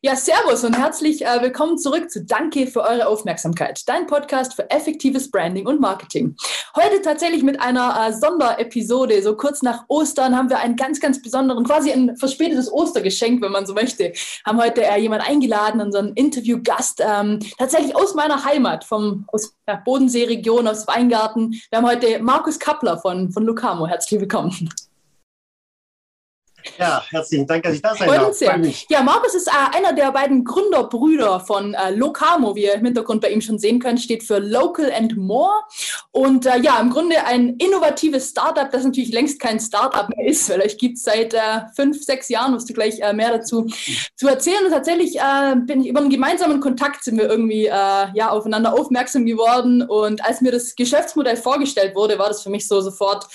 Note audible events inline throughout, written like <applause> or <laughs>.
Ja, servus und herzlich äh, willkommen zurück zu Danke für eure Aufmerksamkeit, dein Podcast für effektives Branding und Marketing. Heute tatsächlich mit einer äh, Sonderepisode, so kurz nach Ostern haben wir einen ganz, ganz besonderen, quasi ein verspätetes Ostergeschenk, wenn man so möchte. Haben heute äh, jemand eingeladen, unseren Interviewgast, ähm, tatsächlich aus meiner Heimat, vom, aus der Bodenseeregion, aus Weingarten. Wir haben heute Markus Kappler von, von Lucamo. Herzlich willkommen. Ja, herzlichen Dank, dass ich da sein darf. Sehr. Ja, Markus ist äh, einer der beiden Gründerbrüder von äh, Locamo, wie ihr im Hintergrund bei ihm schon sehen könnt, steht für Local and More. Und äh, ja, im Grunde ein innovatives Startup, das natürlich längst kein Startup mehr ist, weil euch gibt es seit äh, fünf, sechs Jahren, musst du gleich äh, mehr dazu zu erzählen. Und tatsächlich äh, bin ich über einen gemeinsamen Kontakt sind wir irgendwie ja, aufeinander aufmerksam geworden. Und als mir das Geschäftsmodell vorgestellt wurde, war das für mich so sofort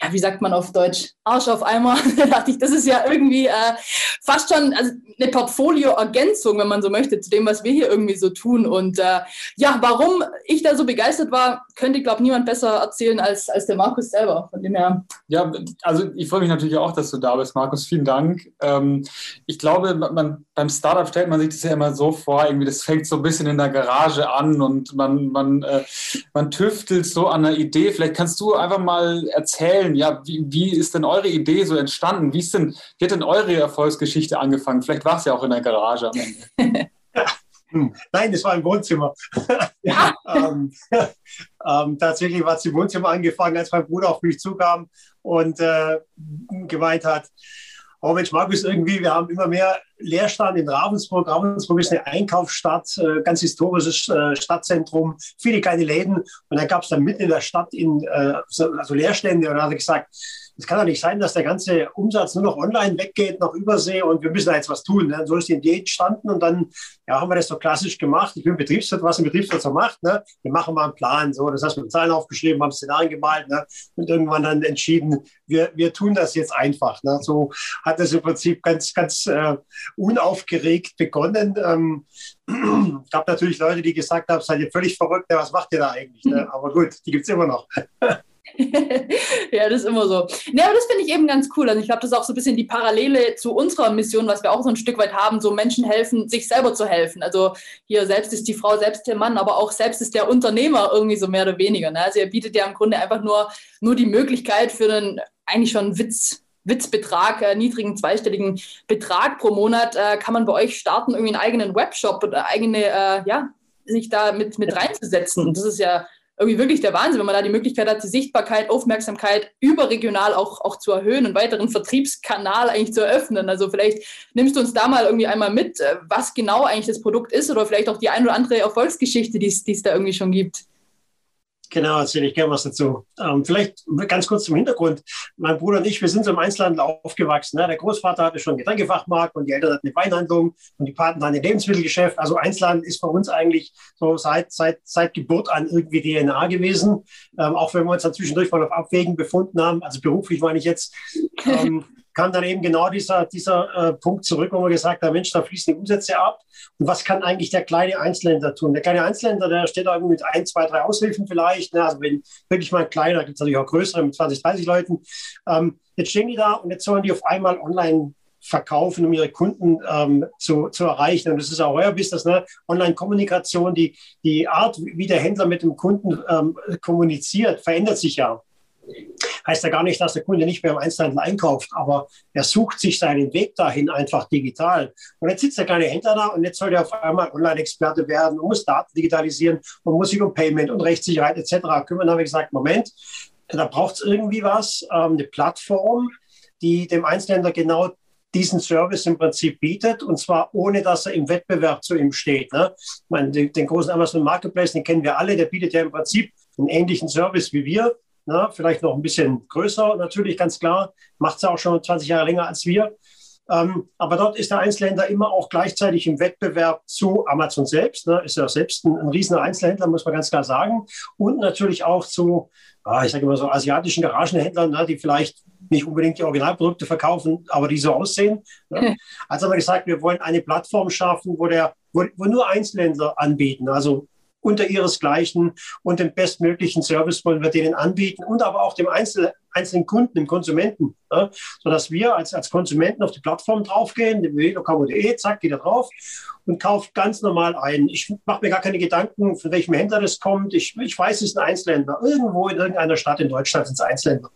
ja, wie sagt man auf Deutsch, Arsch auf Eimer. <laughs> da dachte ich, das ist ja irgendwie äh, fast schon also eine Portfolio-Ergänzung, wenn man so möchte, zu dem, was wir hier irgendwie so tun. Und äh, ja, warum ich da so begeistert war, könnte, glaube niemand besser erzählen als, als der Markus selber. Von dem her. Ja, also ich freue mich natürlich auch, dass du da bist, Markus. Vielen Dank. Ähm, ich glaube, man, beim Startup stellt man sich das ja immer so vor, irgendwie das fängt so ein bisschen in der Garage an und man, man, äh, man tüftelt so an einer Idee. Vielleicht kannst du einfach mal erzählen, ja, wie, wie ist denn eure Idee so entstanden? Wie, ist denn, wie hat denn eure Erfolgsgeschichte angefangen? Vielleicht war es ja auch in der Garage am Ende. <laughs> Hm. Nein, das war im Wohnzimmer. <laughs> Ja. ähm, <laughs> ähm, tatsächlich war es im Wohnzimmer angefangen, als mein Bruder auf mich zukam und äh, gemeint hat, oh Mensch, Markus, irgendwie, wir haben immer mehr Leerstand in Ravensburg. Ravensburg ist eine Einkaufsstadt, äh, ganz historisches äh, Stadtzentrum, viele kleine Läden. Und dann gab es dann mitten in der Stadt in, äh, also Leerstände. Und dann hat er gesagt, es kann doch nicht sein, dass der ganze Umsatz nur noch online weggeht, nach Übersee und wir müssen da jetzt was tun. Ne? So ist die Idee entstanden und dann ja, haben wir das so klassisch gemacht. Ich bin Betriebswirt, was ein Betriebswirt so macht. Ne? Wir machen mal einen Plan. So. Das heißt, wir haben Zahlen aufgeschrieben, haben Szenarien gemalt ne? und irgendwann dann entschieden, wir, wir tun das jetzt einfach. Ne? So hat das im Prinzip ganz, ganz äh, unaufgeregt begonnen. Ähm, es <clears throat> gab natürlich Leute, die gesagt haben, seid ihr völlig verrückt, was macht ihr da eigentlich? Ne? Aber gut, die gibt es immer noch. <laughs> <laughs> ja, das ist immer so. Ne, aber das finde ich eben ganz cool. Also ich glaube, das ist auch so ein bisschen die Parallele zu unserer Mission, was wir auch so ein Stück weit haben, so Menschen helfen, sich selber zu helfen. Also hier selbst ist die Frau, selbst der Mann, aber auch selbst ist der Unternehmer irgendwie so mehr oder weniger. Ne? Also er bietet ja im Grunde einfach nur, nur die Möglichkeit für einen eigentlich schon Witz, Witzbetrag, äh, niedrigen zweistelligen Betrag pro Monat, äh, kann man bei euch starten, irgendwie einen eigenen Webshop oder eigene, äh, ja, sich da mit, mit reinzusetzen. Und das ist ja irgendwie wirklich der Wahnsinn, wenn man da die Möglichkeit hat, die Sichtbarkeit, Aufmerksamkeit überregional auch, auch zu erhöhen und weiteren Vertriebskanal eigentlich zu eröffnen. Also vielleicht nimmst du uns da mal irgendwie einmal mit, äh, was genau eigentlich das Produkt ist oder vielleicht auch die ein oder andere Erfolgsgeschichte, die es da irgendwie schon gibt. Genau, erzähle ich gerne was dazu. Ähm, vielleicht ganz kurz zum Hintergrund. Mein Bruder und ich, wir sind so im Einzelhandel aufgewachsen. Ne? Der Großvater hatte schon einen Getränkefachmarkt und die Eltern hatten eine Weinhandlung und die Paten hatten ein Lebensmittelgeschäft. Also Einzelhandel ist bei uns eigentlich so seit, seit, seit Geburt an irgendwie DNA gewesen. Ähm, auch wenn wir uns dann zwischendurch mal auf Abwägen befunden haben. Also beruflich meine ich jetzt. Ähm, kam dann eben genau dieser, dieser äh, Punkt zurück, wo man gesagt hat, Mensch, da fließen die Umsätze ab. Und was kann eigentlich der kleine Einzelhändler tun? Der kleine Einzelhändler, der steht da mit ein, zwei, drei Aushilfen vielleicht. Ne? Also wenn wirklich mal ein kleiner, gibt es natürlich auch größere mit 20, 30 Leuten. Ähm, jetzt stehen die da und jetzt sollen die auf einmal online verkaufen, um ihre Kunden ähm, zu, zu erreichen. Und das ist auch euer Business, ne? Online-Kommunikation, die, die Art, wie der Händler mit dem Kunden ähm, kommuniziert, verändert sich ja. Heißt ja gar nicht, dass der Kunde nicht mehr im Einzelhandel einkauft, aber er sucht sich seinen Weg dahin einfach digital. Und jetzt sitzt der kleine Händler da und jetzt soll er auf einmal Online-Experte werden und muss Daten digitalisieren und muss sich um Payment und Rechtssicherheit etc. kümmern. Da habe ich gesagt, Moment, da braucht es irgendwie was, ähm, eine Plattform, die dem Einzelhändler genau diesen Service im Prinzip bietet und zwar ohne, dass er im Wettbewerb zu ihm steht. Ne? Ich meine, den, den großen Amazon Marketplace, den kennen wir alle, der bietet ja im Prinzip einen ähnlichen Service wie wir, na, vielleicht noch ein bisschen größer, natürlich, ganz klar. Macht es auch schon 20 Jahre länger als wir. Ähm, aber dort ist der Einzelhändler immer auch gleichzeitig im Wettbewerb zu Amazon selbst. Ne? Ist ja selbst ein, ein riesiger Einzelhändler, muss man ganz klar sagen. Und natürlich auch zu, ah, ich sage immer so, asiatischen Garagenhändlern, ne? die vielleicht nicht unbedingt die Originalprodukte verkaufen, aber die so aussehen. Ne? Also haben wir gesagt, wir wollen eine Plattform schaffen, wo, der, wo, wo nur Einzelhändler anbieten. Also unter ihresgleichen und den bestmöglichen Service wollen wir denen anbieten und aber auch dem Einzel einzelnen Kunden, dem Konsumenten, ja, sodass wir als, als Konsumenten auf die Plattform draufgehen, www.locamo.de, zack, geht da drauf und kauft ganz normal ein. Ich mache mir gar keine Gedanken, von welchem Händler das kommt. Ich, ich weiß, es ist ein Einzelhändler. Irgendwo in irgendeiner Stadt in Deutschland sind es Einzelhändler.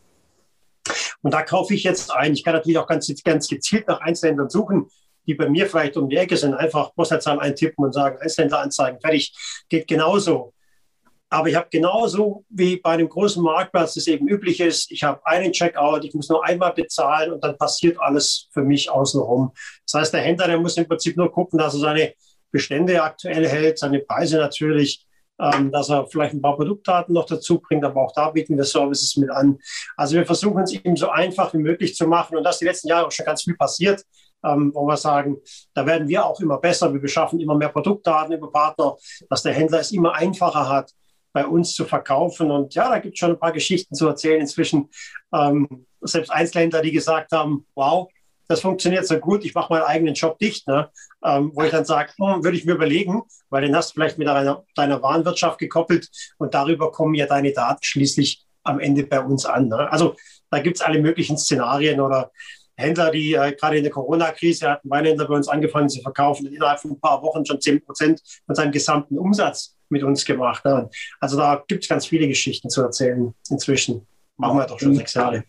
Und da kaufe ich jetzt ein. Ich kann natürlich auch ganz, ganz gezielt nach Einzelhändlern suchen, die bei mir vielleicht um die Ecke sind. Einfach Postleitzahl eintippen und sagen, Einzelhändler anzeigen. Fertig. Geht genauso. Aber ich habe genauso wie bei einem großen Marktplatz das eben üblich ist, ich habe einen Checkout, ich muss nur einmal bezahlen und dann passiert alles für mich außenrum. Das heißt, der Händler, der muss im Prinzip nur gucken, dass er seine Bestände aktuell hält, seine Preise natürlich, ähm, dass er vielleicht ein paar Produktdaten noch dazu bringt, aber auch da bieten wir Services mit an. Also wir versuchen es ihm so einfach wie möglich zu machen und das die letzten Jahre auch schon ganz viel passiert. Ähm, wo wir sagen, da werden wir auch immer besser. Wir beschaffen immer mehr Produktdaten über Partner, dass der Händler es immer einfacher hat, bei uns zu verkaufen. Und ja, da gibt es schon ein paar Geschichten zu erzählen. Inzwischen ähm, selbst Einzelhändler, die gesagt haben, wow, das funktioniert so gut, ich mache meinen eigenen Job dicht. Ne? Ähm, wo ich dann sage, hm, würde ich mir überlegen, weil den hast du vielleicht mit deiner, deiner Warenwirtschaft gekoppelt und darüber kommen ja deine Daten schließlich am Ende bei uns an. Ne? Also da gibt es alle möglichen Szenarien oder Händler, die äh, gerade in der Corona-Krise hatten Weinhändler bei uns angefangen zu verkaufen und innerhalb von ein paar Wochen schon 10 Prozent von seinem gesamten Umsatz mit uns gemacht. Ne? Also da gibt es ganz viele Geschichten zu erzählen inzwischen. Machen wir doch schon sechs Jahre.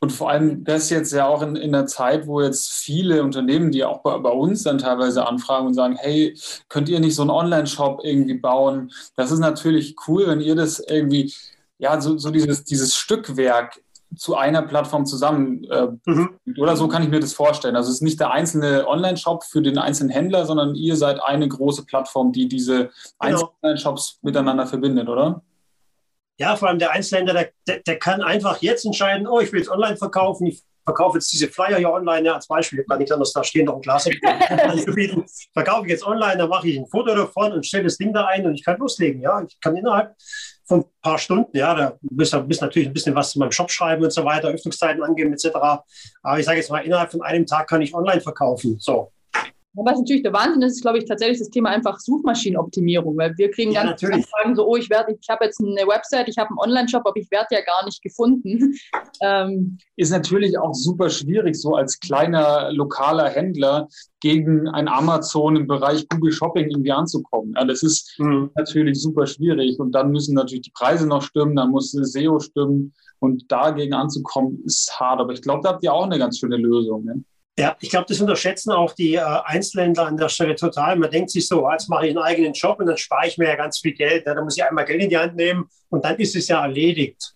Und vor allem das jetzt ja auch in, in der Zeit, wo jetzt viele Unternehmen, die auch bei, bei, uns dann teilweise anfragen und sagen, hey, könnt ihr nicht so einen Online-Shop irgendwie bauen? Das ist natürlich cool, wenn ihr das irgendwie, ja, so, so dieses, dieses Stückwerk zu einer Plattform zusammen. Äh, mhm. Oder so kann ich mir das vorstellen. Also es ist nicht der einzelne Online-Shop für den einzelnen Händler, sondern ihr seid eine große Plattform, die diese genau. einzelnen Online-Shops miteinander verbindet, oder? Ja, vor allem der Einzelhändler, der, der, kann einfach jetzt entscheiden, oh, ich will jetzt online verkaufen, ich verkaufe jetzt diese Flyer hier online, ja, als Beispiel, ich habe gar nichts anderes da stehen, noch ein Glas anzubieten. <laughs> verkaufe ich jetzt online, dann mache ich ein Foto davon und stelle das Ding da ein und ich kann loslegen. Ja, ich kann innerhalb von ein paar Stunden, ja, da müsst ihr natürlich ein bisschen was zu meinem Shop schreiben und so weiter, Öffnungszeiten angeben etc. Aber ich sage jetzt mal, innerhalb von einem Tag kann ich online verkaufen. So, was natürlich der Wahnsinn ist, ist, glaube ich, tatsächlich das Thema einfach Suchmaschinenoptimierung, weil wir kriegen ja, ganz viele Fragen so, oh, ich werde, ich habe jetzt eine Website, ich habe einen Online-Shop, aber ich werde ja gar nicht gefunden. <laughs> Ähm, ist natürlich auch super schwierig, so als kleiner lokaler Händler gegen ein Amazon im Bereich Google Shopping irgendwie anzukommen. Ja, das ist mhm. natürlich super schwierig und dann müssen natürlich die Preise noch stimmen, dann muss SEO stimmen und dagegen anzukommen ist hart. Aber ich glaube, da habt ihr auch eine ganz schöne Lösung. Ne? Ja, ich glaube, das unterschätzen auch die äh, Einzelhändler an der Stelle total. Man denkt sich so, jetzt mache ich einen eigenen Job und dann spare ich mir ja ganz viel Geld. Ja, dann muss ich einmal Geld in die Hand nehmen und dann ist es ja erledigt.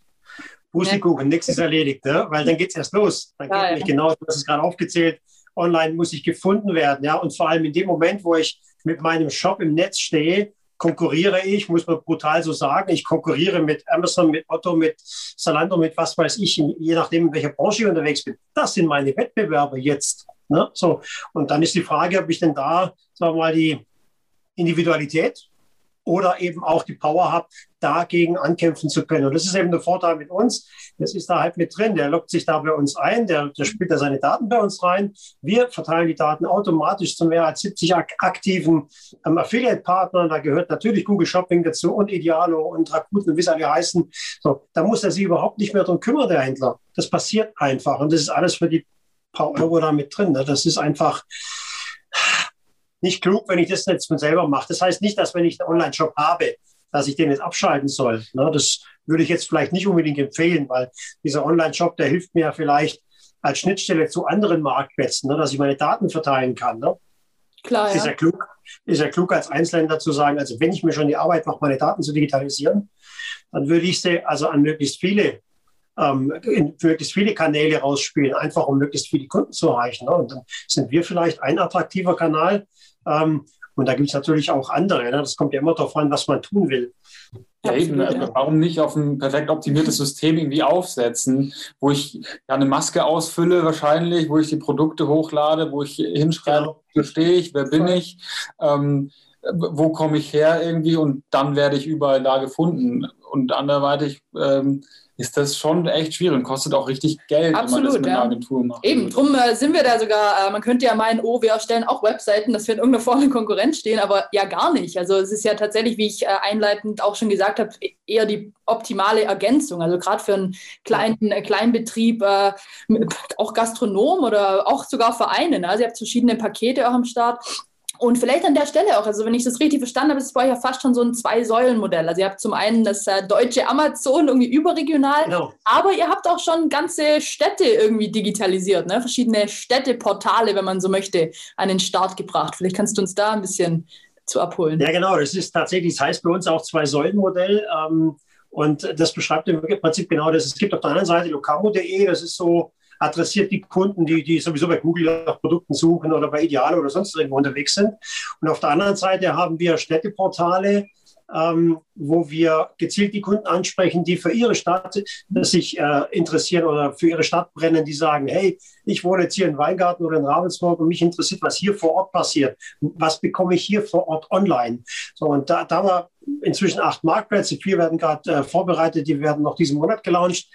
Pustekuchen, ja. nichts ist erledigt, ne? weil dann geht es erst los. Dann ja, geht ja. genau, hast es gerade aufgezählt, online muss ich gefunden werden. Ja? Und vor allem in dem Moment, wo ich mit meinem Shop im Netz stehe, konkurriere ich, muss man brutal so sagen, ich konkurriere mit Amazon, mit Otto, mit Zalando, mit was weiß ich, je nachdem, in welcher Branche ich unterwegs bin. Das sind meine Wettbewerber jetzt. Ne? So. Und dann ist die Frage, ob ich denn da, sagen wir mal, die Individualität oder eben auch die Power habe, dagegen ankämpfen zu können. Und das ist eben der Vorteil mit uns. Das ist da halt mit drin. Der lockt sich da bei uns ein, der, der spielt da seine Daten bei uns rein. Wir verteilen die Daten automatisch zu mehr als 70 aktiven ähm, Affiliate-Partnern. Da gehört natürlich Google Shopping dazu und Idealo und Rakuten, wie sie alle heißen. So, da muss er sich überhaupt nicht mehr darum kümmern, der Händler. Das passiert einfach. Und das ist alles für die paar Euro da mit drin. Ne? Das ist einfach, nicht klug, wenn ich das jetzt von selber mache. Das heißt nicht, dass wenn ich einen Online-Shop habe, dass ich den jetzt abschalten soll. Ne? Das würde ich jetzt vielleicht nicht unbedingt empfehlen, weil dieser Online-Shop, der hilft mir ja vielleicht als Schnittstelle zu anderen Marktplätzen, ne? dass ich meine Daten verteilen kann. Ne? Klar, ja. Ist ja klug, ist ja klug als Einzelhändler zu sagen, also wenn ich mir schon die Arbeit mache, meine Daten zu digitalisieren, dann würde ich sie also an möglichst viele ähm, in möglichst viele Kanäle rausspielen, einfach um möglichst viele Kunden zu erreichen. Ne? Und dann sind wir vielleicht ein attraktiver Kanal, ähm, und da gibt es natürlich auch andere. Ne? Das kommt ja immer darauf an, was man tun will. Ja, eben. Warum nicht auf ein perfekt optimiertes System irgendwie aufsetzen, wo ich ja eine Maske ausfülle wahrscheinlich, wo ich die Produkte hochlade, wo ich hinschreibe, genau. wo stehe ich, wer bin ich, ähm, wo komme ich her irgendwie und dann werde ich überall da gefunden. und anderweitig ähm, ist das schon echt schwierig und kostet auch richtig Geld, Absolut, wenn man das mit ja. einer Agentur macht. Eben, drum äh, sind wir da sogar, äh, man könnte ja meinen, oh, wir erstellen auch Webseiten, dass wir in irgendeiner Form in Konkurrenz stehen, aber ja gar nicht. Also es ist ja tatsächlich, wie ich äh, einleitend auch schon gesagt habe, eher die optimale Ergänzung. Also gerade für einen kleinen äh, Kleinbetrieb, äh, auch Gastronom oder auch sogar Vereine. Ne? Also ihr habt verschiedene Pakete auch am Start. Und vielleicht an der Stelle auch, also wenn ich das richtig verstanden habe, ist es bei euch ja fast schon so ein Zwei-Säulen-Modell. Also ihr habt zum einen das äh, deutsche Amazon irgendwie überregional, genau. aber ihr habt auch schon ganze Städte irgendwie digitalisiert, ne? verschiedene Städteportale, wenn man so möchte, an den Start gebracht. Vielleicht kannst du uns da ein bisschen zu abholen. Ja, genau. Das ist tatsächlich, das heißt bei uns auch Zwei-Säulen-Modell. Ähm, und das beschreibt im Prinzip genau das. Es gibt auf der anderen Seite locamo.de, das ist so adressiert die Kunden, die, die sowieso bei Google nach Produkten suchen oder bei Ideal oder sonst irgendwo unterwegs sind. Und auf der anderen Seite haben wir Städteportale, ähm, wo wir gezielt die Kunden ansprechen, die für ihre Stadt sich äh, interessieren oder für ihre Stadt brennen, die sagen, hey, ich wohne jetzt hier in Weingarten oder in Ravensburg und mich interessiert, was hier vor Ort passiert. Was bekomme ich hier vor Ort online? So, und da, da haben wir inzwischen acht Marktplätze, vier werden gerade äh, vorbereitet, die werden noch diesen Monat gelauncht.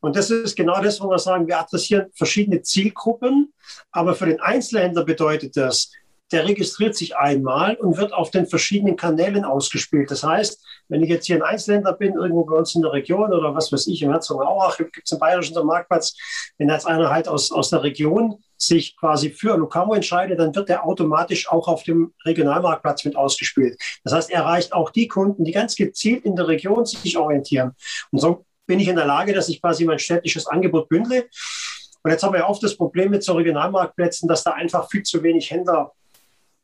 Und das ist genau das, wo wir sagen, wir adressieren verschiedene Zielgruppen, aber für den Einzelhändler bedeutet das, der registriert sich einmal und wird auf den verschiedenen Kanälen ausgespielt. Das heißt, wenn ich jetzt hier ein Einzelhändler bin, irgendwo bei uns in der Region oder was weiß ich, im Herzogenaurach gibt es einen bayerischen Marktplatz, wenn jetzt einer halt aus, aus der Region sich quasi für Locamo entscheidet, dann wird er automatisch auch auf dem Regionalmarktplatz mit ausgespielt. Das heißt, er erreicht auch die Kunden, die ganz gezielt in der Region sich orientieren. Und so bin ich in der Lage, dass ich quasi mein städtisches Angebot bündle. Und jetzt haben wir ja oft das Problem mit so Regionalmarktplätzen, dass da einfach viel zu wenig Händler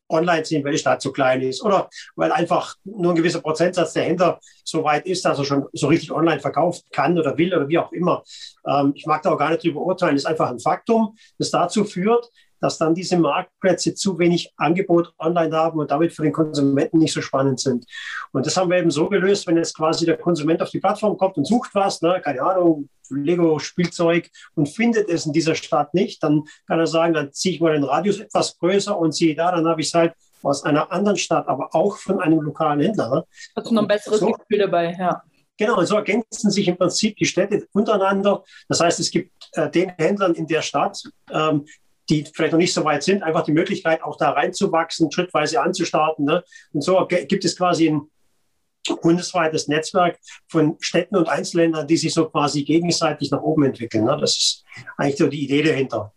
online sind, weil die Stadt zu klein ist oder weil einfach nur ein gewisser Prozentsatz der Händler so weit ist, dass er schon so richtig online verkaufen kann oder will oder wie auch immer. Ähm, ich mag da auch gar nicht drüber urteilen. Das ist einfach ein Faktum, das dazu führt, dass dann diese Marktplätze zu wenig Angebot online haben und damit für den Konsumenten nicht so spannend sind. Und das haben wir eben so gelöst, wenn jetzt quasi der Konsument auf die Plattform kommt und sucht was, ne, keine Ahnung, Lego-Spielzeug und findet es in dieser Stadt nicht, dann kann er sagen, dann ziehe ich mal den Radius etwas größer und siehe da, dann habe ich es halt aus einer anderen Stadt, aber auch von einem lokalen Händler. Ne? Hast du noch ein besseres so, Gefühl dabei, ja. Genau, und so ergänzen sich im Prinzip die Städte untereinander. Das heißt, es gibt äh, den Händlern in der Stadt, ähm, die vielleicht noch nicht so weit sind, einfach die Möglichkeit, auch da reinzuwachsen, schrittweise anzustarten. Ne? Und so gibt es quasi ein bundesweites Netzwerk von Städten und Einzelländern, die sich so quasi gegenseitig nach oben entwickeln. Ne? Das ist eigentlich so die Idee dahinter.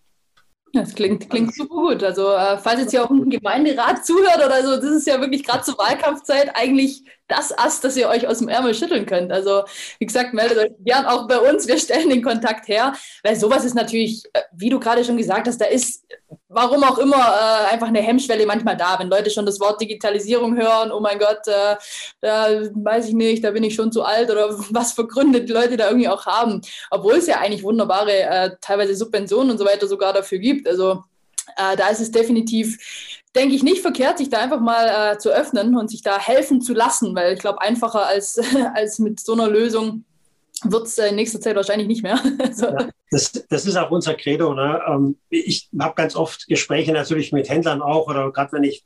Das klingt, klingt super gut. Also, äh, falls jetzt hier auch ein Gemeinderat zuhört oder so, das ist ja wirklich gerade zur Wahlkampfzeit eigentlich das Ast, das ihr euch aus dem Ärmel schütteln könnt. Also, wie gesagt, meldet euch gern auch bei uns. Wir stellen den Kontakt her, weil sowas ist natürlich, äh, wie du gerade schon gesagt hast, da ist, warum auch immer, äh, einfach eine Hemmschwelle manchmal da. Wenn Leute schon das Wort Digitalisierung hören, oh mein Gott, äh, da weiß ich nicht, da bin ich schon zu alt oder was für Gründe die Leute da irgendwie auch haben. Obwohl es ja eigentlich wunderbare, äh, teilweise Subventionen und so weiter sogar dafür gibt. Also, äh, da ist es definitiv denke ich, nicht verkehrt, sich da einfach mal äh, zu öffnen und sich da helfen zu lassen, weil ich glaube, einfacher als, <laughs> als mit so einer Lösung wird es in nächster Zeit wahrscheinlich nicht mehr. <laughs> also. ja, das, das, ist auch unser Credo. Ne? Ähm, ich habe ganz oft Gespräche natürlich mit Händlern auch oder gerade wenn ich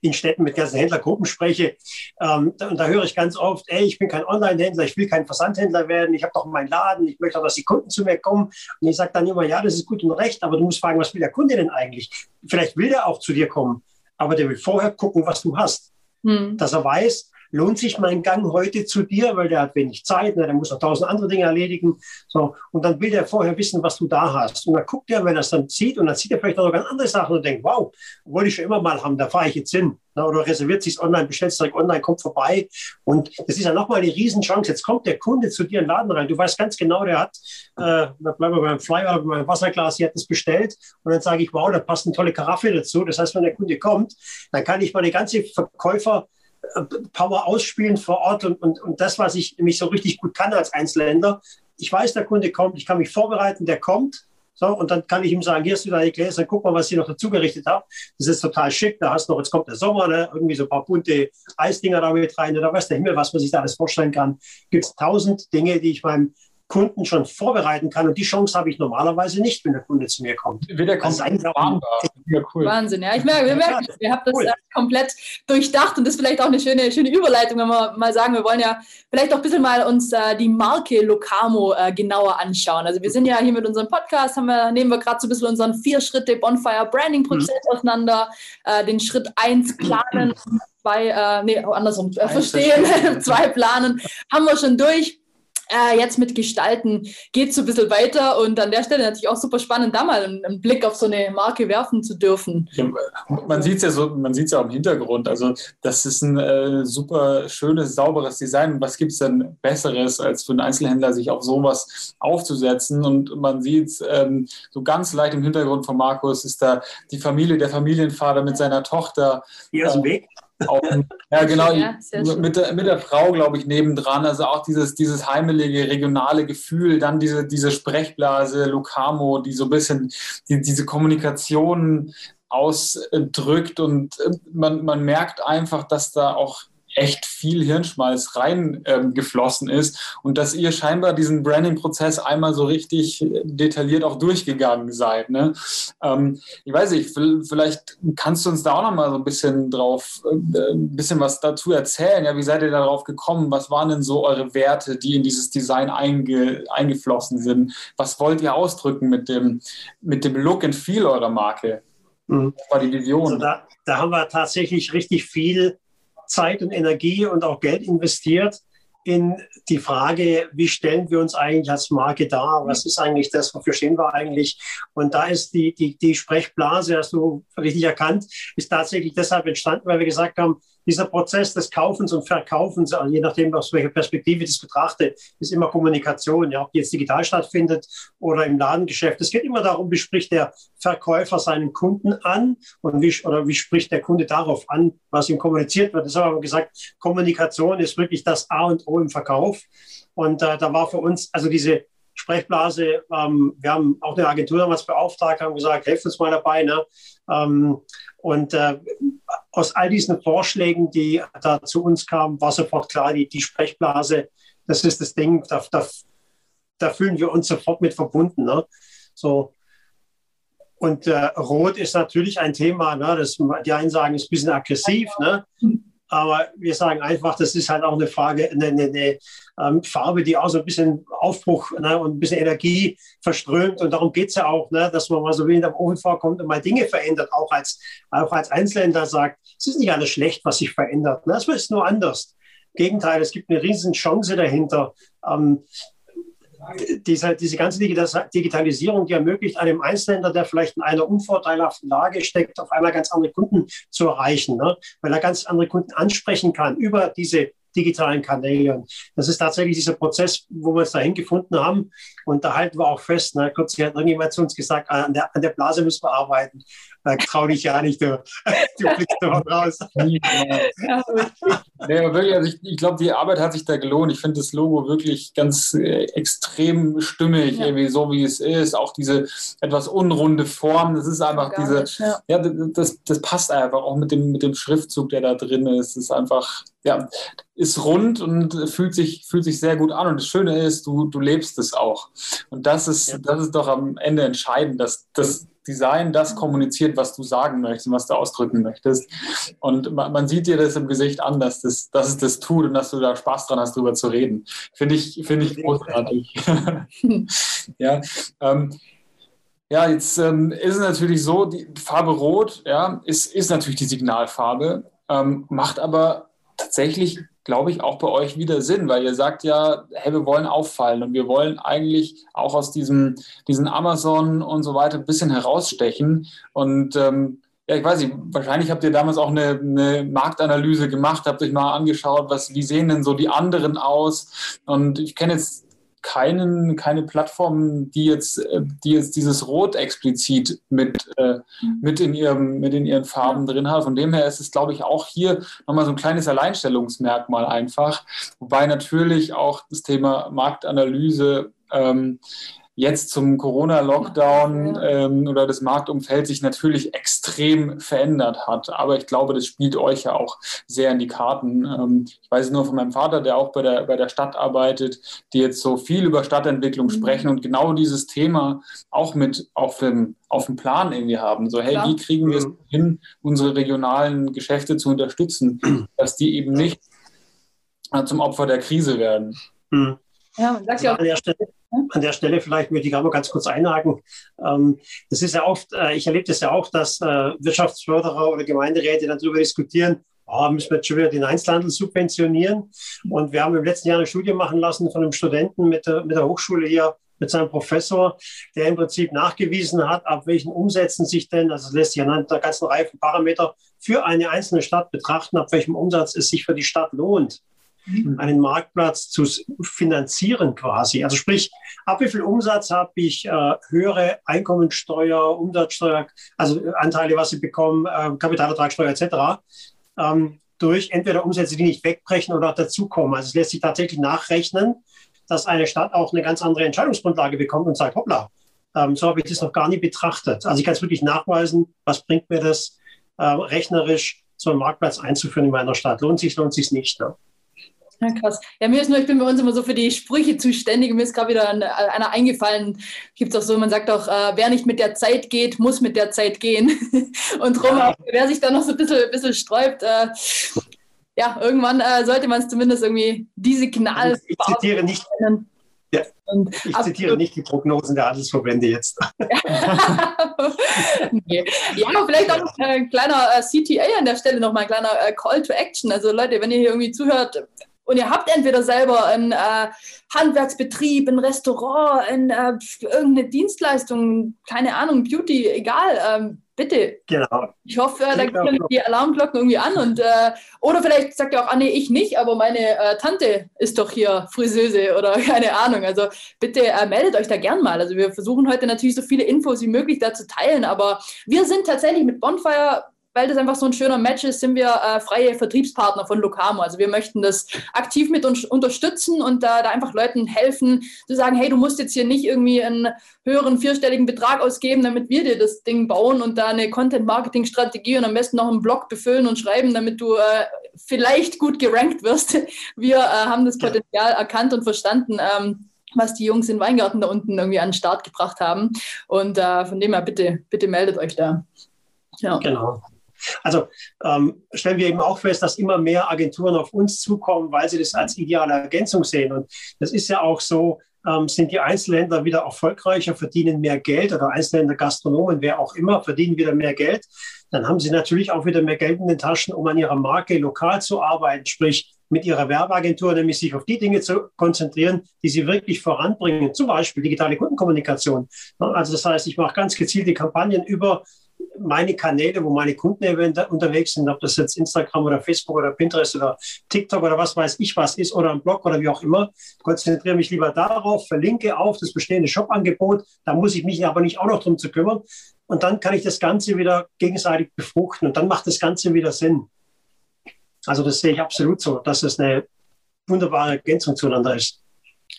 in Städten mit ganzen Händlergruppen spreche, ähm, da, und da höre ich ganz oft, ey, ich bin kein Online-Händler, ich will kein Versandhändler werden, ich habe doch meinen Laden, ich möchte auch, dass die Kunden zu mir kommen. Und ich sage dann immer, ja, das ist gut und recht, aber du musst fragen, was will der Kunde denn eigentlich? Vielleicht will der auch zu dir kommen, aber der will vorher gucken, was du hast. Hm. Dass er weiß, lohnt sich mein Gang heute zu dir, weil der hat wenig Zeit, ne, der muss noch tausend andere Dinge erledigen. So, und dann will der vorher wissen, was du da hast. Und dann guckt er, wenn er es dann sieht, und dann sieht er vielleicht noch ganz andere Sachen und denkt, wow, wollte ich schon immer mal haben, da fahre ich jetzt hin. Ne, oder reserviert sich online, bestellt es direkt online, kommt vorbei. Und das ist ja nochmal eine Riesenchance. Jetzt kommt der Kunde zu dir in den Laden rein. Du weißt ganz genau, der hat, äh, da bleiben wir beim Flyer oder beim Wasserglas, die hat das bestellt. Und dann sage ich, wow, da passt eine tolle Karaffe dazu. Das heißt, wenn der Kunde kommt, dann kann ich meine ganze Verkäufer Power ausspielen vor Ort und, und, und das, was ich nämlich so richtig gut kann als Einzelländer. Ich weiß, der Kunde kommt, ich kann mich vorbereiten, der kommt. So, und dann kann ich ihm sagen, hier hast du deine Gläser, guck mal, was ich noch dazu gerichtet habe. Das ist total schick. Da hast du noch, jetzt kommt der Sommer, ne? irgendwie so ein paar bunte Eisdinger da mit rein oder weiß der Himmel, was man sich da alles vorstellen kann. Gibt es tausend Dinge, die ich meinem Kunden schon vorbereiten kann. Und die Chance habe ich normalerweise nicht, wenn der Kunde zu mir kommt. Wie der kommt ja, cool. Wahnsinn, ja. Ich merke, wir merken, ihr habt das cool. komplett durchdacht und das ist vielleicht auch eine schöne, schöne Überleitung, wenn wir mal sagen, wir wollen ja vielleicht auch ein bisschen mal uns äh, die Marke Locamo äh, genauer anschauen. Also wir sind ja hier mit unserem Podcast, haben wir, nehmen wir gerade so ein bisschen unseren vier Schritte Bonfire Branding Prozess mhm. auseinander, äh, den Schritt eins planen, zwei, äh, nee, andersrum, äh, verstehen, <laughs> zwei planen, haben wir schon durch äh, jetzt mit Gestalten geht es so ein bisschen weiter und an der Stelle natürlich auch super spannend, da mal einen, einen Blick auf so eine Marke werfen zu dürfen. Ja, man sieht es ja so, man sieht es ja auch im Hintergrund. Also das ist ein äh, super schönes, sauberes Design. Was gibt es denn Besseres, als für einen Einzelhändler sich auf sowas aufzusetzen? Und man sieht ähm, so ganz leicht im Hintergrund von Markus ist da die Familie, der Familienvater mit seiner Tochter. Hier ist dem äh, Weg. Auch, ja, genau, ja, mit, der, mit der Frau, glaube ich, nebendran. Also auch dieses, dieses heimelige, regionale Gefühl, dann diese, diese Sprechblase, Lucamo, die so ein bisschen die, diese Kommunikation ausdrückt und äh, man, man merkt einfach, dass da auch echt viel Hirnschmalz reingeflossen ähm, ist und dass ihr scheinbar diesen Branding-Prozess einmal so richtig detailliert auch durchgegangen seid. Ne? Ähm, ich weiß nicht, vielleicht kannst du uns da auch noch mal so ein bisschen drauf, äh, ein bisschen was dazu erzählen. Ja, wie seid ihr darauf gekommen? Was waren denn so eure Werte, die in dieses Design einge, eingeflossen sind? Was wollt ihr ausdrücken mit dem, mit dem Look and Feel eurer Marke? Mhm. Das war die Vision. Also da, da haben wir tatsächlich richtig viel Zeit und Energie und auch Geld investiert in die Frage, wie stellen wir uns eigentlich als Marke dar? Was ist eigentlich das? Wofür stehen wir eigentlich? Und da ist die, die, die Sprechblase, hast du richtig erkannt, ist tatsächlich deshalb entstanden, weil wir gesagt haben, dieser Prozess des Kaufens und Verkaufens, also je nachdem, aus welcher Perspektive ich das betrachte, ist immer Kommunikation, ja, ob die jetzt digital stattfindet oder im Ladengeschäft. Es geht immer darum, wie spricht der Verkäufer seinen Kunden an und wie, oder wie spricht der Kunde darauf an, was ihm kommuniziert wird. Das haben wir gesagt, Kommunikation ist wirklich das A und O im Verkauf. Und äh, da war für uns, also diese Sprechblase, ähm, wir haben auch eine Agentur damals beauftragt, haben gesagt, helft uns mal dabei. Ne? Ähm, und äh, aus all diesen Vorschlägen, die da zu uns kamen, war sofort klar, die, die Sprechblase, das ist das Ding, da, da, da fühlen wir uns sofort mit verbunden. Ne? So. Und äh, Rot ist natürlich ein Thema, ne? das, die einen sagen, ist ein bisschen aggressiv. Ne? Aber wir sagen einfach, das ist halt auch eine Frage, eine, eine, eine ähm, Farbe, die auch so ein bisschen Aufbruch ne, und ein bisschen Energie verströmt. Und darum geht es ja auch, ne, dass man mal so wenig am Ofen vorkommt und mal Dinge verändert, auch als, auch als Einzelländer sagt, es ist nicht alles schlecht, was sich verändert. Ne? Es ist nur anders. Im Gegenteil, es gibt eine riesen Chance dahinter. Ähm, diese, diese ganze Digitalisierung, die ermöglicht einem Einzelhändler, der vielleicht in einer unvorteilhaften Lage steckt, auf einmal ganz andere Kunden zu erreichen, ne? weil er ganz andere Kunden ansprechen kann über diese digitalen Kanälen. Das ist tatsächlich dieser Prozess, wo wir uns dahin gefunden haben. Und da halten wir auch fest. Ne? Kürzlich hat irgendjemand zu uns gesagt, an der, an der Blase müssen wir arbeiten. Da trau dich ja nicht, du, du blickst doch raus. nee, wirklich, also ich, ich glaube, die Arbeit hat sich da gelohnt. Ich finde das Logo wirklich ganz äh, extrem stimmig, ja. irgendwie so wie es ist. Auch diese etwas unrunde Form, das ist einfach Gar diese, nicht, ja, ja das, das passt einfach auch mit dem, mit dem Schriftzug, der da drin ist. Das ist einfach, ja, ist rund und fühlt sich, fühlt sich sehr gut an. Und das Schöne ist, du, du lebst es auch. Und das ist, ja. das ist doch am Ende entscheidend, dass das Design das kommuniziert, was du sagen möchtest, was du ausdrücken möchtest. Und man, man sieht dir das im Gesicht an, dass, das, dass es das tut und dass du da Spaß dran hast, darüber zu reden. Finde ich, finde ich großartig. <laughs> ja, ähm, ja, jetzt ähm, ist es natürlich so, die Farbe Rot ja, ist, ist natürlich die Signalfarbe, ähm, macht aber tatsächlich glaube ich, auch bei euch wieder Sinn, weil ihr sagt ja, hey, wir wollen auffallen und wir wollen eigentlich auch aus diesem, diesen Amazon und so weiter ein bisschen herausstechen. Und ähm, ja, ich weiß nicht, wahrscheinlich habt ihr damals auch eine, eine, Marktanalyse gemacht, habt euch mal angeschaut, was, wie sehen denn so die anderen aus? Und ich kenne jetzt keinen, keine Plattform, die jetzt, äh, die jetzt dieses Rot explizit mit, äh, mit, in ihrem, mit in ihren Farben drin hat. Von dem her ist es, glaube ich, auch hier nochmal so ein kleines Alleinstellungsmerkmal einfach. Wobei natürlich auch das Thema Marktanalyse ähm, jetzt zum Corona-Lockdown ähm, oder das Marktumfeld sich natürlich extrem verändert hat. Aber ich glaube, das spielt euch ja auch sehr in die Karten. Ähm, ich weiß es nur von meinem Vater, der auch bei der, bei der Stadt arbeitet, die jetzt so viel über Stadtentwicklung mhm. sprechen und genau dieses Thema auch mit auf dem, auf dem Plan irgendwie haben. So, hey, Klar. wie kriegen wir es mhm. hin, unsere regionalen Geschäfte zu unterstützen, dass die eben nicht zum Opfer der Krise werden. Mhm. Ja, man sagt ja auch. An der, Stelle, vielleicht möchte ich mal ganz kurz einhaken. Ähm, das ist ja oft, äh, ich erlebe das ja auch, dass äh, Wirtschaftsförderer oder Gemeinderäte dann darüber diskutieren, oh, müssen wir jetzt schon wieder den Einzelhandel subventionieren. Und wir haben im letzten Jahr eine Studie machen lassen von einem Studenten mit der, mit der Hochschule hier, mit seinem Professor, der im Prinzip nachgewiesen hat, ab welchen Umsätzen sich denn, also lässt sich anhand der ganzen Reihe von Parameter für eine einzelne Stadt betrachten, ab welchem Umsatz es sich für die Stadt lohnt. Mhm. einen Marktplatz zu finanzieren quasi. Also sprich, ab wie viel Umsatz habe ich äh, höhere Einkommensteuer, Umsatzsteuer, also Anteile, was sie bekommen, äh, Kapitalertragssteuer etc. Ähm, durch entweder Umsätze, die nicht wegbrechen oder dazukommen. Also es lässt sich tatsächlich nachrechnen, dass eine Stadt auch eine ganz andere Entscheidungsgrundlage bekommt und sagt, hoppla, ähm, so habe ich das noch gar nie betrachtet. Also ich kann es wirklich nachweisen, was bringt mir das äh, rechnerisch, so einen Marktplatz einzuführen in meiner Stadt. Lohnt sich, lohnt sich nicht. Ne? Ja, krass. Ja, mir ist nur, ich bin bei uns immer so für die Sprüche zuständig. Mir ist gerade wieder einer eingefallen. Gibt es auch so, man sagt auch, äh, wer nicht mit der Zeit geht, muss mit der Zeit gehen. <laughs> Und drum, ja. wer sich da noch so ein bisschen, bisschen sträubt, äh, ja, irgendwann äh, sollte man es zumindest irgendwie die Signal. Ich, ich zitiere nicht. Ja. Und ich zitiere nicht die Prognosen der Handelsverbände jetzt. <laughs> <laughs> nee. Ja, vielleicht auch ein kleiner äh, CTA an der Stelle nochmal, ein kleiner äh, Call to Action. Also Leute, wenn ihr hier irgendwie zuhört, und ihr habt entweder selber einen äh, Handwerksbetrieb, ein Restaurant, ein, äh, irgendeine Dienstleistung, keine Ahnung, Beauty, egal, ähm, bitte. Genau. Ich hoffe, äh, da gehen die Alarmglocken irgendwie an. Und, äh, oder vielleicht sagt ihr auch, ah nee, ich nicht, aber meine äh, Tante ist doch hier Friseuse oder <laughs> keine Ahnung. Also bitte äh, meldet euch da gern mal. Also wir versuchen heute natürlich so viele Infos wie möglich da zu teilen, aber wir sind tatsächlich mit Bonfire weil das einfach so ein schöner Match ist, sind wir äh, freie Vertriebspartner von Locamo. Also wir möchten das aktiv mit uns unterstützen und äh, da einfach Leuten helfen, zu sagen, hey, du musst jetzt hier nicht irgendwie einen höheren vierstelligen Betrag ausgeben, damit wir dir das Ding bauen und da eine Content-Marketing-Strategie und am besten noch einen Blog befüllen und schreiben, damit du äh, vielleicht gut gerankt wirst. <laughs> Wir äh, haben das Potenzial erkannt und verstanden. Ähm, was die Jungs in Weingarten da unten irgendwie an den Start gebracht haben. Und äh, von dem her, bitte, bitte meldet euch da. Ja. Genau. Also ähm, stellen wir eben auch fest, dass immer mehr Agenturen auf uns zukommen, weil sie das als ideale Ergänzung sehen. Und das ist ja auch so, ähm, sind die Einzelhändler wieder erfolgreicher, verdienen mehr Geld oder Einzelhändler, Gastronomen, wer auch immer, verdienen wieder mehr Geld. Dann haben sie natürlich auch wieder mehr Geld in den Taschen, um an ihrer Marke lokal zu arbeiten, sprich mit ihrer Werbeagentur nämlich sich auf die Dinge zu konzentrieren, die sie wirklich voranbringen, zum Beispiel digitale Kundenkommunikation. Also das heißt, ich mache ganz gezielte Kampagnen über meine Kanäle, wo meine Kunden unterwegs sind, ob das jetzt Instagram oder Facebook oder Pinterest oder TikTok oder was weiß ich was ist oder ein Blog oder wie auch immer, konzentriere mich lieber darauf, verlinke auf das bestehende Shop-Angebot, da muss ich mich aber nicht auch noch drum zu kümmern und dann kann ich das Ganze wieder gegenseitig befruchten und dann macht das Ganze wieder Sinn. Also das sehe ich absolut so, dass es eine wunderbare Ergänzung zueinander ist.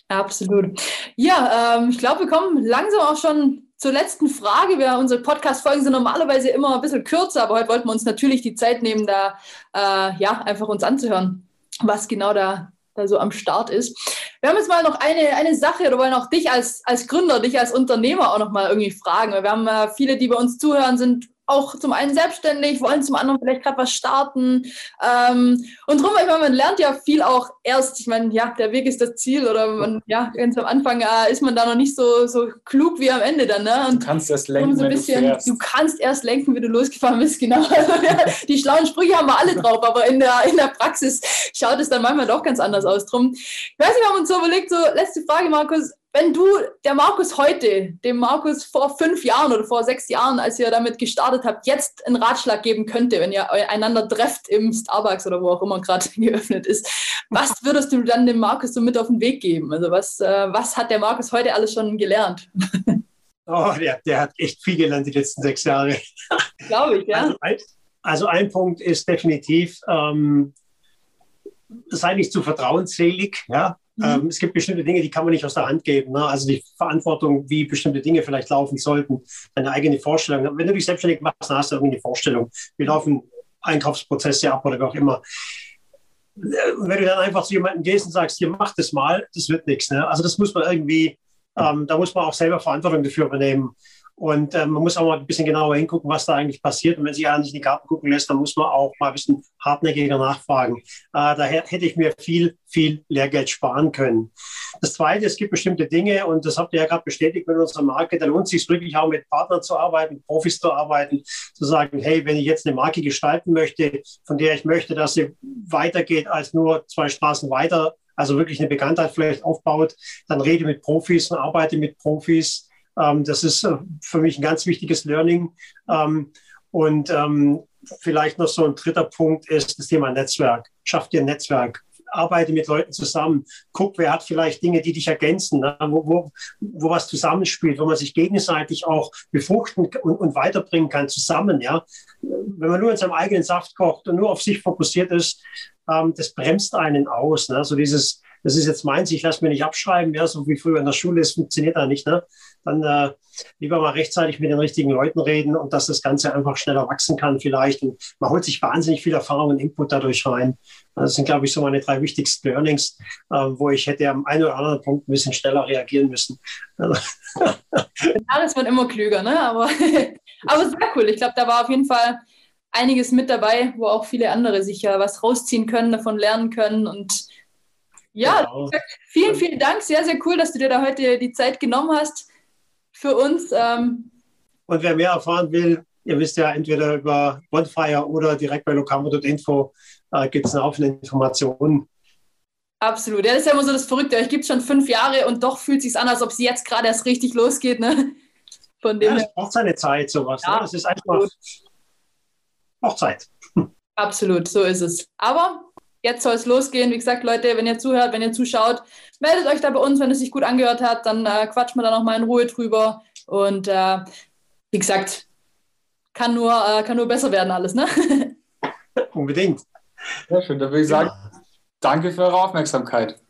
Absolut. Ja, ähm, ich glaube, wir kommen langsam auch schon zur letzten Frage. Wir, unsere Podcast-Folgen sind normalerweise immer ein bisschen kürzer, aber heute wollten wir uns natürlich die Zeit nehmen, da äh, ja, einfach uns anzuhören, was genau da, da so am Start ist. Wir haben jetzt mal noch eine, eine Sache oder wollen auch dich als, als Gründer, dich als Unternehmer auch noch mal irgendwie fragen. Wir haben äh, viele, die bei uns zuhören, sind auch zum einen selbstständig, wollen zum anderen vielleicht gerade was starten. Ähm, und darum, ich meine, man lernt ja viel auch erst, ich meine, ja, der Weg ist das Ziel oder man, ja, ganz am Anfang äh, ist man da noch nicht so, so klug wie am Ende dann. Ne? Und du kannst erst lenken, so bisschen, du, du, kannst erst lenken, wie du losgefahren bist, genau. <laughs> die schlauen Sprüche haben wir alle drauf, aber in der, in der Praxis schaut es dann manchmal doch ganz anders aus. Drum, ich weiß nicht, wir haben uns so überlegt, so letzte Frage, Markus, wenn du, der Markus heute, dem Markus vor fünf Jahren oder vor sechs Jahren, als ihr damit gestartet habt, jetzt einen Ratschlag geben könnte, wenn ihr einander trefft im Starbucks oder wo auch immer gerade <laughs> geöffnet ist, was würdest du dann dem Markus so mit auf den Weg geben? Also was, äh, was hat der Markus heute alles schon gelernt? <laughs> Oh, der, der hat echt viel gelernt die letzten sechs Jahre. <laughs> Glaube ich, ja. Also ein, also ein, Punkt ist definitiv, ähm, sei nicht zu vertrauensselig, ja, Mhm. Ähm, es gibt bestimmte Dinge, die kann man nicht aus der Hand geben. Ne? Also die Verantwortung, wie bestimmte Dinge vielleicht laufen sollten, deine eigene Vorstellung. Wenn du dich selbstständig machst, dann hast du irgendwie eine Vorstellung. Wie laufen Einkaufsprozesse ab oder wie auch immer. Und wenn du dann einfach zu jemandem gehst und sagst, hier mach das mal, das wird nichts. Ne? Also das muss man irgendwie, ähm, da muss man auch selber Verantwortung dafür übernehmen. Und äh, man muss auch mal ein bisschen genauer hingucken, was da eigentlich passiert. Und wenn sich einer nicht in die Karten gucken lässt, dann muss man auch mal ein bisschen hartnäckiger nachfragen. Äh, daher hätte ich mir viel, viel Lehrgeld sparen können. Das Zweite, es gibt bestimmte Dinge, und das habt ihr ja gerade bestätigt mit unserer Marke, da lohnt es sich wirklich auch mit Partnern zu arbeiten, Profis zu arbeiten, zu sagen, hey, wenn ich jetzt eine Marke gestalten möchte, von der ich möchte, dass sie weitergeht als nur zwei Straßen weiter, also wirklich eine Bekanntheit vielleicht aufbaut, dann rede mit Profis und arbeite mit Profis das ist äh, für mich ein ganz wichtiges Learning. Ähm, und ähm, vielleicht noch so ein dritter Punkt ist das Thema Netzwerk. Schaff dir ein Netzwerk. Arbeite mit Leuten zusammen. Guck, wer hat vielleicht Dinge, die dich ergänzen, ne? wo, wo, wo was zusammenspielt, wo man sich gegenseitig auch befruchten und, und weiterbringen kann zusammen. Ja? Wenn man nur in seinem eigenen Saft kocht und nur auf sich fokussiert ist, ähm, das bremst einen aus. Ne? So dieses, das ist jetzt meins, ich lasse mir nicht abschreiben, ja, so wie früher in der Schule, das funktioniert da nicht. Ne? Dann äh, lieber mal rechtzeitig mit den richtigen Leuten reden und dass das Ganze einfach schneller wachsen kann vielleicht. Und man holt sich wahnsinnig viel Erfahrung und Input dadurch rein. Das sind, glaube ich, so meine drei wichtigsten Learnings, äh, wo ich hätte am einen oder anderen Punkt ein bisschen schneller reagieren müssen. <laughs> ja, das wird immer klüger, ne? aber, <laughs> aber sehr cool. Ich glaube, da war auf jeden Fall einiges mit dabei, wo auch viele andere sich ja was rausziehen können, davon lernen können und ja, vielen, vielen Dank. Sehr, sehr cool, dass du dir da heute die Zeit genommen hast für uns. Ähm und wer mehr erfahren will, ihr wisst ja, entweder über Bonfire oder direkt bei locamo.info äh, gibt es eine Haufen Informationen. Absolut. Ja, das ist ja immer so das Verrückte. Ich gibt schon fünf Jahre und doch fühlt es sich an, als ob es jetzt gerade erst richtig losgeht. Ne? Von dem ja, es braucht seine Zeit, sowas. Ja, ne? Das ist einfach. Braucht Zeit. Absolut, so ist es. Aber jetzt soll es losgehen. Wie gesagt, Leute, wenn ihr zuhört, wenn ihr zuschaut, meldet euch da bei uns, wenn es sich gut angehört hat, dann äh, quatschen wir da nochmal in Ruhe drüber. Und äh, wie gesagt, kann nur, äh, kann nur besser werden alles, ne? <laughs> Unbedingt. Sehr schön, da würde ich sagen, ja. danke für eure Aufmerksamkeit.